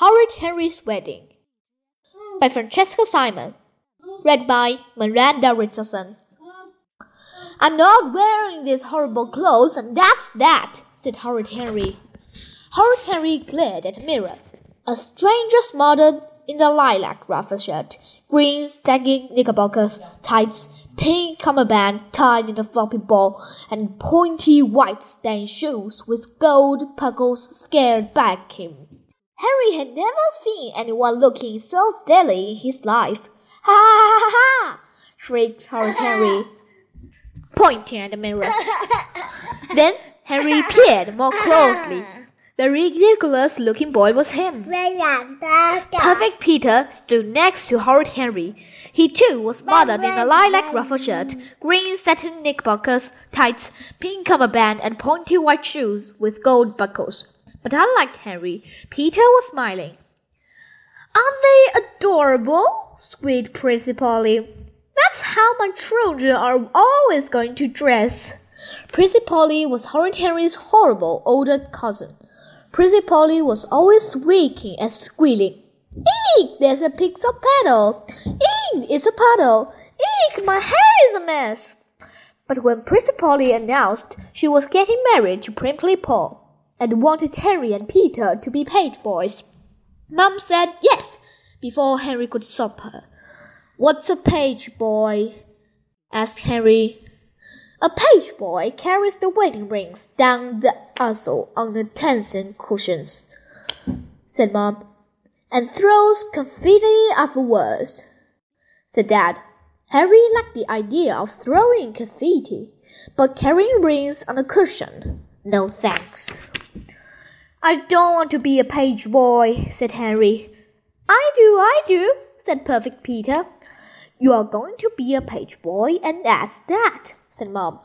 Horrid Henry's Wedding by Francesca Simon. Read by Miranda Richardson. I'm not wearing these horrible clothes, and that's that, said Horrid Henry. Horrid Henry glared at the mirror. A stranger smothered in a lilac ruffle shirt, green sagging knickerbockers, tights, pink cummerbund tied in a floppy ball, and pointy white stained shoes with gold buckles scared back him. Harry had never seen anyone looking so silly in his life. Ha ha ha ha! shrieked Horrid Henry, pointing at the mirror. then Harry peered more closely. The ridiculous looking boy was him. Perfect Peter stood next to Horrid Henry. He too was smothered in a lilac ruffle shirt, green satin knickerbockers, tights, pink cummerbund, and pointy white shoes with gold buckles. But unlike Henry, Peter was smiling. Aren't they adorable? squeaked Prissy Polly. That's how my children are always going to dress. Prissy Polly was Horrid Henry's horrible older cousin. Prissy Polly was always squeaking and squealing. Eek! There's a pixel pedal. Eek! It's a puddle. Eek! My hair is a mess. But when Prissy Polly announced she was getting married to Prickly Paw, and wanted Harry and Peter to be page boys. Mum said yes before Harry could stop her. What's a page boy? asked Harry. A page boy carries the wedding rings down the aisle on the tension cushions, said Mum, and throws confetti afterwards, said Dad. Harry liked the idea of throwing confetti, but carrying rings on a cushion, no thanks. I don't want to be a page boy, said Henry. I do, I do, said Perfect Peter. You are going to be a page boy, and that's that, said Mom.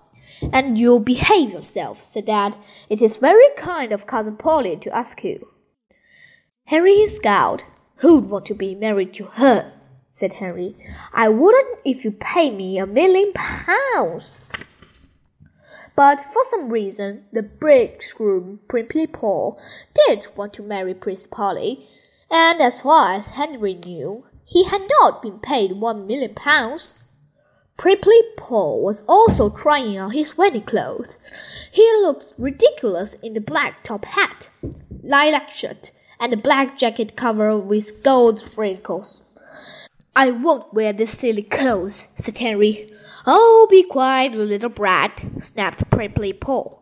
And you'll behave yourself, said Dad. It is very kind of Cousin Polly to ask you. Henry scowled. Who'd want to be married to her? said Henry. I wouldn't if you paid me a million pounds. But for some reason, the bridegroom, Prickly Paw, did want to marry Prissy Polly, and as far as Henry knew, he had not been paid one million pounds. Prickly Paw was also trying on his wedding clothes. He looked ridiculous in the black top hat, lilac shirt, and the black jacket covered with gold sprinkles. I won't wear these silly clothes, said Henry. Oh, be quiet, you little brat, snapped Prickly Paw.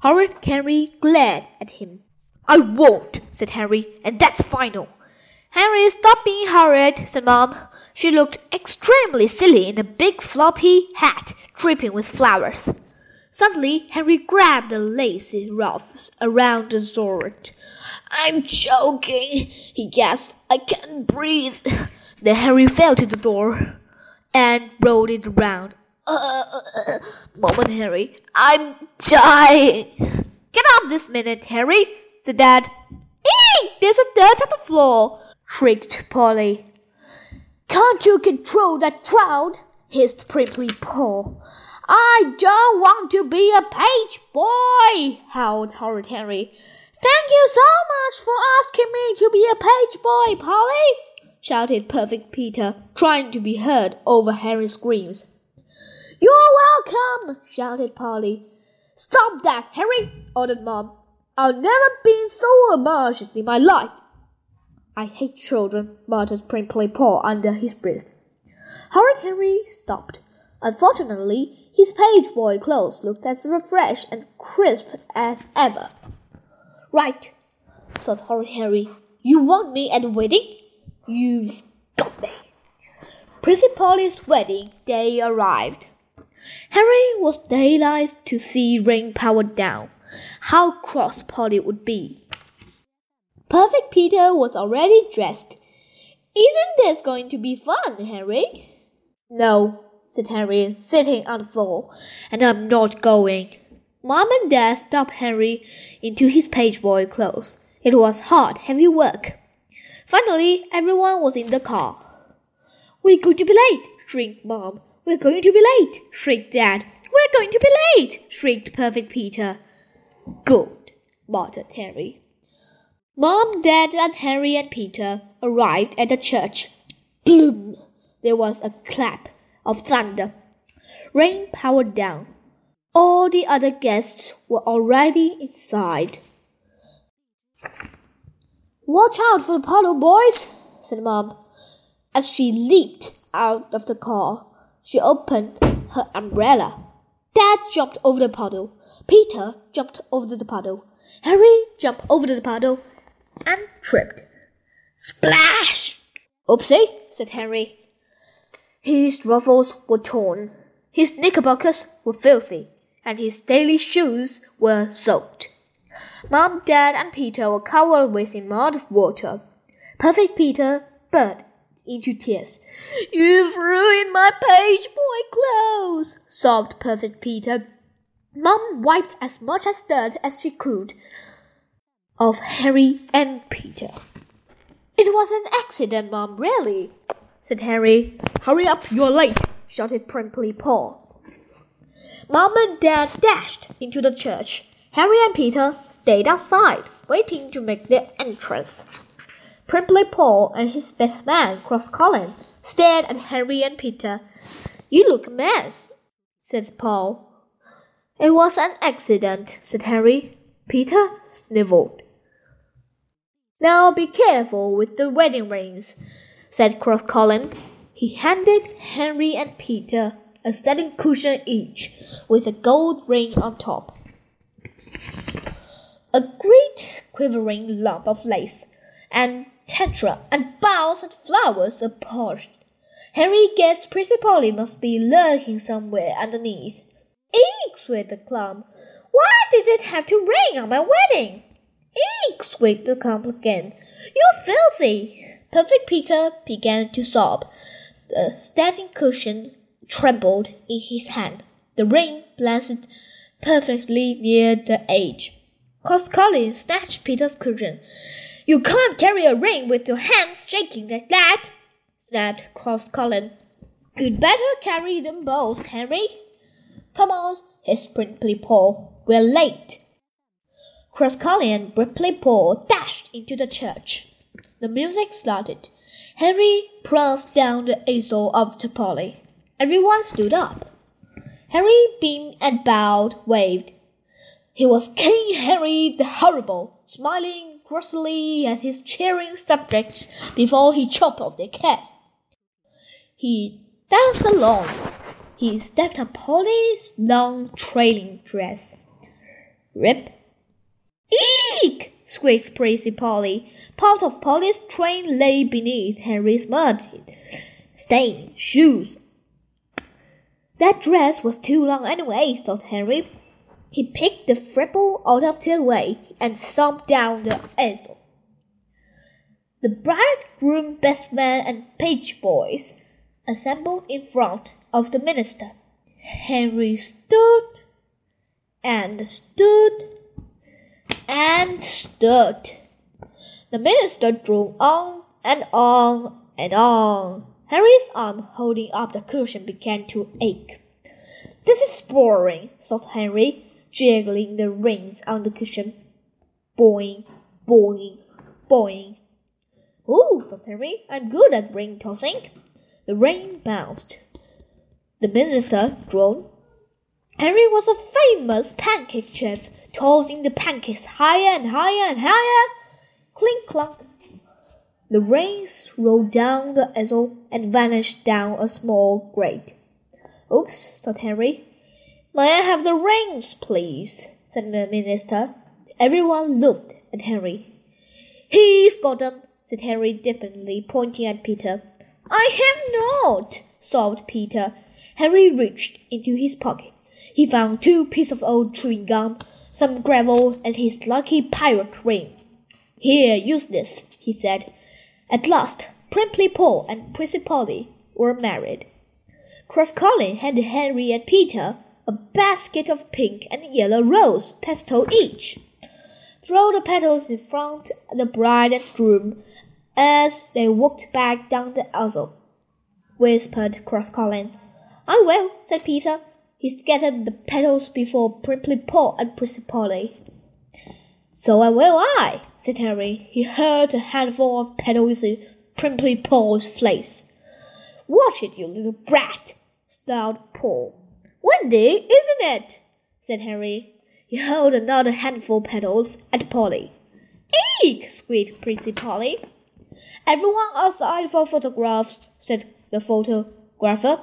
Horrid Henry glared at him. I won't, said Henry, and that's final. Henry, stop being horrid, said Mom. She looked extremely silly in a big floppy hat dripping with flowers. Suddenly, Henry grabbed the lacy ruffs around the sword. I'm choking, he gasped. I can't breathe. Then Henry fell to the door and rolled it around. Uh, uh, moment, Harry. I'm dying. Get up this minute, Harry, said Dad. Eek! There's a dirt on the floor, shrieked Polly. Can't you control that crowd? hissed Prickly Paw. I don't want to be a page boy, howled Horrid Henry. Thank you so much for asking me to be a page boy, Polly shouted Perfect Peter, trying to be heard over Harry's screams. You're welcome, shouted Polly. Stop that, Harry, ordered Mom. I've never been so embarrassed in my life. I hate children, muttered Prickly Paul under his breath. Horrid Henry stopped. Unfortunately, his page boy clothes looked as fresh and crisp as ever. Right, thought Horrid Henry. You want me at the wedding? You've got me. Prissy Polly's wedding day arrived. Harry was delighted to see rain powered down. How cross Polly would be. Perfect Peter was already dressed. Isn't this going to be fun, Harry? No, said Harry, sitting on the floor, and I'm not going. Mom and Dad stopped Harry into his page boy clothes. It was hard, heavy work. Finally, everyone was in the car. We're going to be late, shrieked Mom. We're going to be late, shrieked Dad. We're going to be late, shrieked Perfect Peter. Good, muttered Harry. Mom, Dad, and Harry and Peter arrived at the church. Bloom! There was a clap of thunder. Rain powered down. All the other guests were already inside. Watch out for the puddle, boys, said Mom. As she leaped out of the car, she opened her umbrella. Dad jumped over the puddle. Peter jumped over the puddle. Harry jumped over the puddle and tripped. Splash! Oopsie, said Harry. His ruffles were torn, his knickerbockers were filthy, and his daily shoes were soaked. Mom, Dad, and Peter were covered with mud water. Perfect Peter burst into tears. You've ruined my page boy clothes, sobbed Perfect Peter. Mom wiped as much as dirt as she could of Harry and Peter. It was an accident, Mom, really, said Harry. Hurry up, you're late, shouted Prickly Paul. Mom and Dad dashed into the church. Harry and Peter stayed outside, waiting to make their entrance. Prickly Paw and his best man, Cross Colin, stared at Harry and Peter. You look a mess, said Paul. It was an accident, said Harry. Peter sniveled. Now be careful with the wedding rings, said Cross Colin. He handed Henry and Peter a satin cushion each, with a gold ring on top. A great quivering lump of lace and tetra and boughs and flowers approached. Henry guessed Prissy Polly must be lurking somewhere underneath. Eek! squeaked the clown. Why did it have to rain on my wedding? Eek! squeaked the clown again. You're filthy! Perfect Peter began to sob. The standing cushion trembled in his hand. The rain glanced perfectly near the edge. Cross Colin snatched Peter's cushion. You can't carry a ring with your hands shaking like that, snapped Cross Colin. You'd better carry them both, Henry. Come on, hissed Prickly Paw. We're late. Cross Colin and Prickly Paw dashed into the church. The music started. Henry pranced down the aisle of the Polly. Everyone stood up. Harry beamed and bowed, waved. He was King Harry the Horrible, smiling grossly at his cheering subjects before he chopped off their caps. He danced along. He stepped on Polly's long trailing dress. Rip! Eek! squeaked Prissy Polly. Part of Polly's train lay beneath Henry's mud stained shoes. That dress was too long anyway, thought Henry. He picked the fripple out of the way and thumped down the aisle. The bridegroom, best man, and page boys assembled in front of the minister. Henry stood and stood and stood. The minister drove on and on and on. Henry's arm holding up the cushion began to ache. This is boring, thought Henry jiggling the rings on the cushion. Boing, boing, boing. Ooh, thought Henry, I'm good at ring tossing. The ring bounced. The minister droned. Henry was a famous pancake chef, tossing the pancakes higher and higher and higher. Clink clunk. The rings rolled down the aisle and vanished down a small grate. Oops, thought Henry. May I have the rings, please? said the minister. Everyone looked at Henry. He's got them, said Henry diffidently, pointing at Peter. I have not, sobbed Peter. Henry reached into his pocket. He found two pieces of old chewing gum, some gravel, and his lucky pirate ring. Here, use this, he said. At last, Pimply Paul and Prissy Polly were married. Cross Colin handed Henry and Peter a basket of pink and yellow rose petals each. Throw the petals in front of the bride and groom as they walked back down the aisle, whispered Cross Colin. I ah, will, said Peter. He scattered the petals before Pimply Paul and Prissy Polly. So I will I, said Harry. He heard a handful of petals in Pimply Paul's face. Watch it, you little brat, snarled Paul. Windy, isn't it? said Harry. He held another handful of petals at Polly. Eek! squeaked Prissy Polly. Everyone outside for photographs, said the photographer.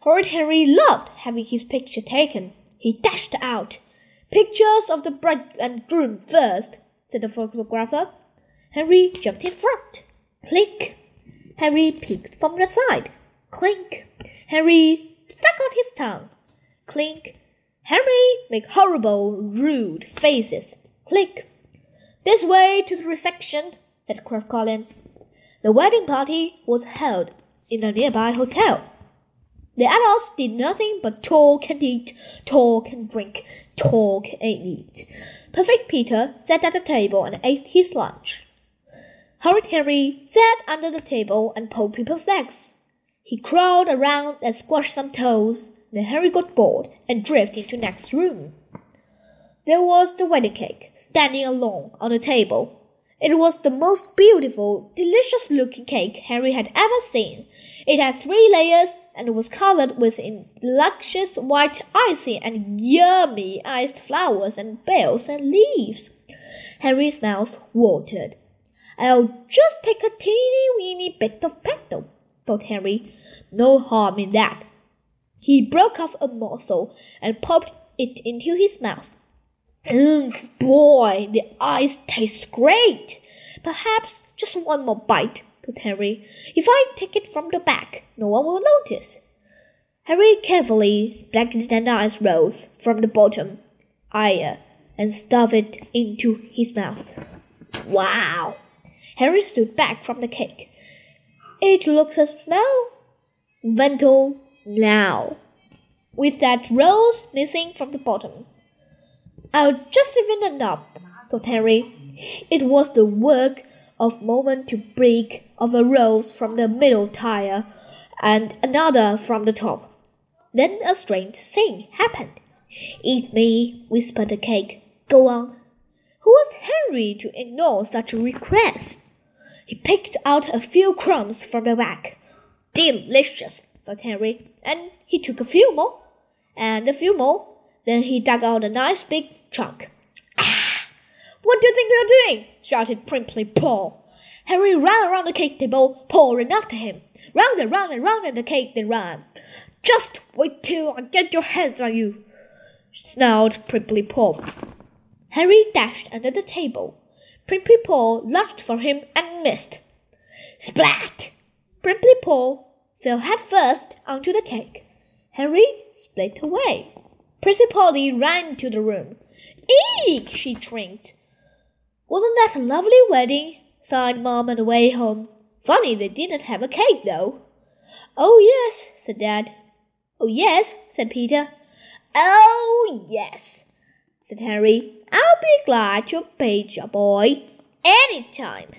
Horrid Harry loved having his picture taken. He dashed out. Pictures of the bride and groom first, said the photographer. Henry jumped in front. Click. Henry peeked from the side. Clink. Henry stuck out his tongue. Clink. Henry made horrible, rude faces. Click. This way to the reception, said Cross Colin. The wedding party was held in a nearby hotel. The adults did nothing but talk and eat, talk and drink, talk and eat. Perfect Peter sat at the table and ate his lunch. Horrid Harry sat under the table and pulled people's legs. He crawled around and squashed some toes. Then Harry got bored and drifted into next room. There was the wedding cake standing alone on the table. It was the most beautiful, delicious looking cake Harry had ever seen. It had three layers and was covered with luscious white icing and yummy iced flowers and bells and leaves. Henry's mouth watered. I'll just take a teeny weeny bit of petal, thought Henry. No harm in that. He broke off a morsel and popped it into his mouth. Ugh, boy, the ice tastes great. Perhaps just one more bite, thought Harry. If I take it from the back, no one will notice. Harry carefully selected an ice rose from the bottom, eye, and stuffed it into his mouth. Wow! Harry stood back from the cake. It looked a smell Vental now, with that rose missing from the bottom. I'll just even it up, thought Harry. It was the work of moment to break of a rose from the middle tire and another from the top. Then a strange thing happened. Eat me, whispered the cake. Go on. Who was Henry to ignore such a request? He picked out a few crumbs from the back. Delicious, thought Henry, and he took a few more, and a few more. Then he dug out a nice big chunk. What do you think you're doing? shouted Pimply Paul. Harry ran around the cake table, Paul ran after him. Round and round and round and the cake they ran. Just wait till I get your hands on you, snarled Pimply Paul. Harry dashed under the table. Pimply Paul lunged for him and missed. Splat! Pimply Paul fell head first onto the cake. Harry split away. Prissy Polly ran to the room. Eek! she shrieked. Wasn't that a lovely wedding? sighed Mom on the way home. Funny they didn't have a cake, though. Oh, yes, said Dad. Oh, yes, said Peter. Oh, yes, said Harry. I'll be glad to page your boy any time.